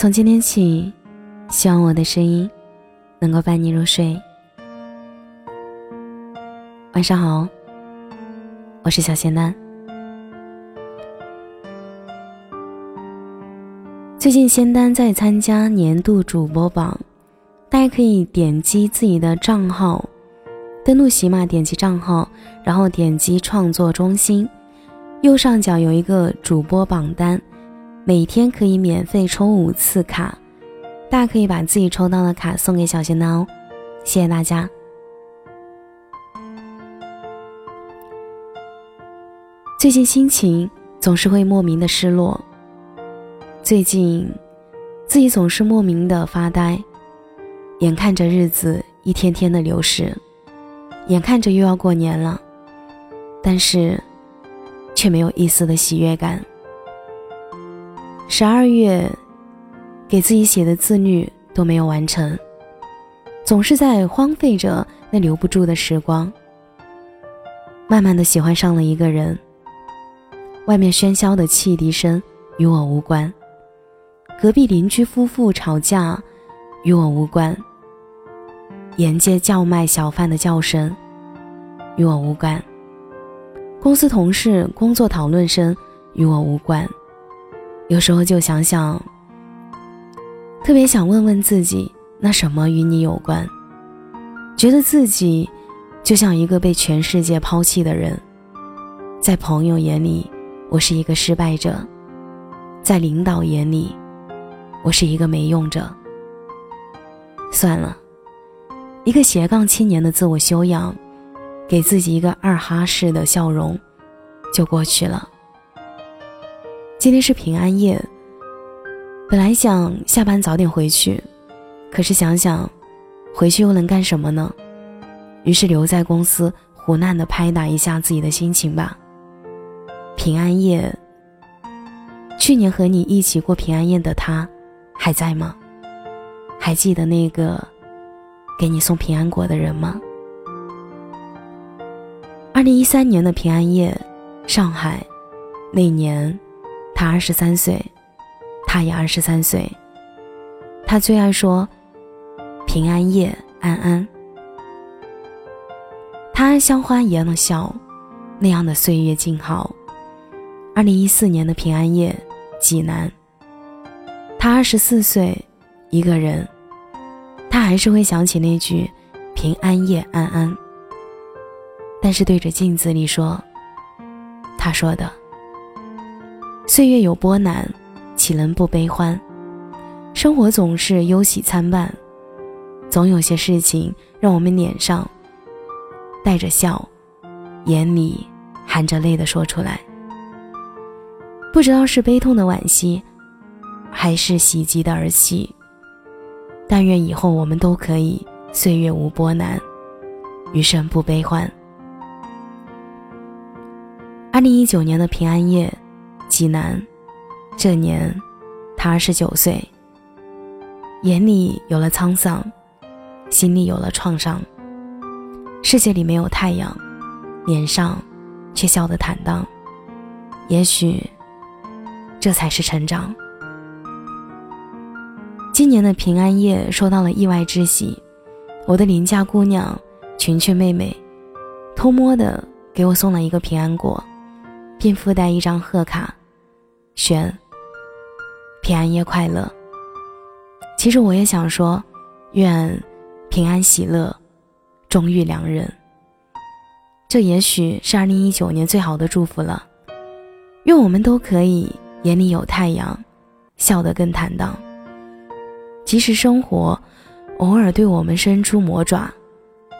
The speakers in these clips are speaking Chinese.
从今天起，希望我的声音能够伴你入睡。晚上好，我是小仙丹。最近仙丹在参加年度主播榜，大家可以点击自己的账号，登录喜马，点击账号，然后点击创作中心，右上角有一个主播榜单。每天可以免费抽五次卡，大家可以把自己抽到的卡送给小仙丹哦，谢谢大家。最近心情总是会莫名的失落，最近自己总是莫名的发呆，眼看着日子一天天的流逝，眼看着又要过年了，但是却没有一丝的喜悦感。十二月，给自己写的自律都没有完成，总是在荒废着那留不住的时光。慢慢的喜欢上了一个人，外面喧嚣的汽笛声与我无关，隔壁邻居夫妇吵架与我无关，沿街叫卖小贩的叫声与我无关，公司同事工作讨论声与我无关。有时候就想想，特别想问问自己，那什么与你有关？觉得自己就像一个被全世界抛弃的人，在朋友眼里，我是一个失败者；在领导眼里，我是一个没用者。算了，一个斜杠青年的自我修养，给自己一个二哈式的笑容，就过去了。今天是平安夜，本来想下班早点回去，可是想想，回去又能干什么呢？于是留在公司胡乱的拍打一下自己的心情吧。平安夜，去年和你一起过平安夜的他，还在吗？还记得那个给你送平安果的人吗？二零一三年的平安夜，上海，那年。他二十三岁，他也二十三岁。他最爱说“平安夜，安安”。他像花一样的笑，那样的岁月静好。二零一四年的平安夜，济南。他二十四岁，一个人，他还是会想起那句“平安夜，安安”。但是对着镜子里说，他说的。岁月有波澜，岂能不悲欢？生活总是忧喜参半，总有些事情让我们脸上带着笑，眼里含着泪的说出来。不知道是悲痛的惋惜，还是喜极的儿戏。但愿以后我们都可以岁月无波澜，余生不悲欢。二零一九年的平安夜。济南，这年，他二十九岁。眼里有了沧桑，心里有了创伤。世界里没有太阳，脸上却笑得坦荡。也许，这才是成长。今年的平安夜，收到了意外之喜。我的邻家姑娘群群妹妹，偷摸的给我送了一个平安果，并附带一张贺卡。选平安夜快乐。其实我也想说，愿平安喜乐，终遇良人。这也许是二零一九年最好的祝福了。愿我们都可以眼里有太阳，笑得更坦荡。即使生活偶尔对我们伸出魔爪，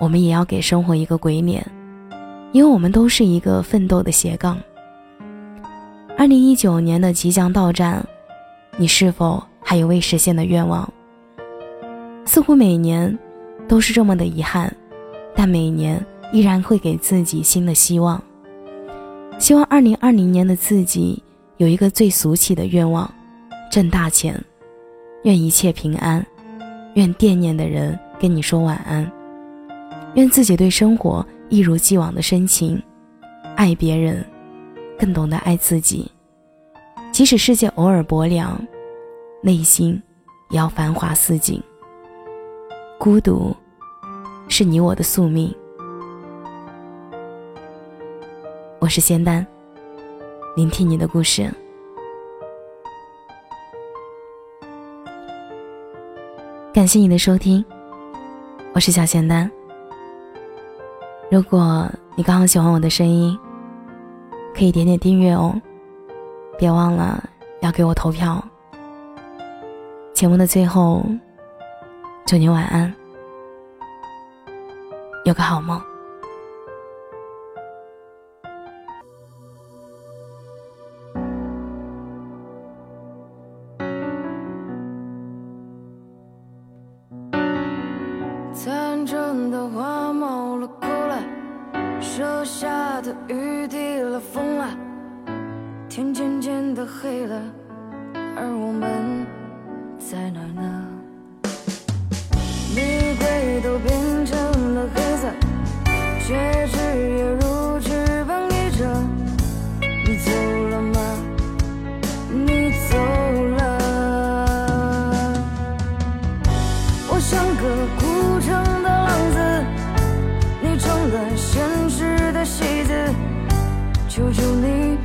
我们也要给生活一个鬼脸，因为我们都是一个奋斗的斜杠。二零一九年的即将到站，你是否还有未实现的愿望？似乎每年都是这么的遗憾，但每年依然会给自己新的希望。希望二零二零年的自己有一个最俗气的愿望：挣大钱。愿一切平安，愿惦念的人跟你说晚安，愿自己对生活一如既往的深情，爱别人。更懂得爱自己，即使世界偶尔薄凉，内心也要繁华似锦。孤独，是你我的宿命。我是仙丹，聆听你的故事。感谢你的收听，我是小仙丹。如果你刚好喜欢我的声音，可以点点订阅哦，别忘了要给我投票。节目的最后，祝你晚安，有个好梦。残阵的花冒了哭了，舍下的雨滴了风了，天渐渐的黑了，而我们在哪呢？玫瑰都变成了黑色，戒指也求求你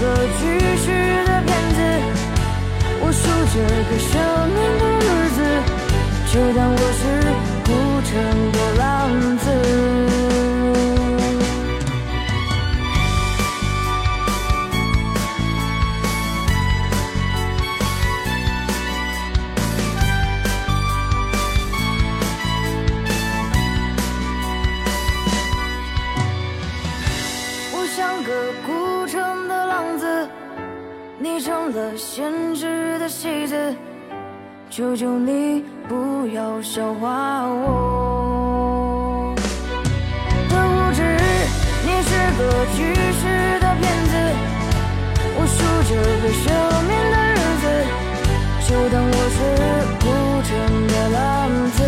个巨石的骗子。我数着可生命的日子，就当我是。的戏子，求求你不要笑话我的无知。你是个巨石的骗子，我数着被赦免的日子，就当我是孤城的浪子。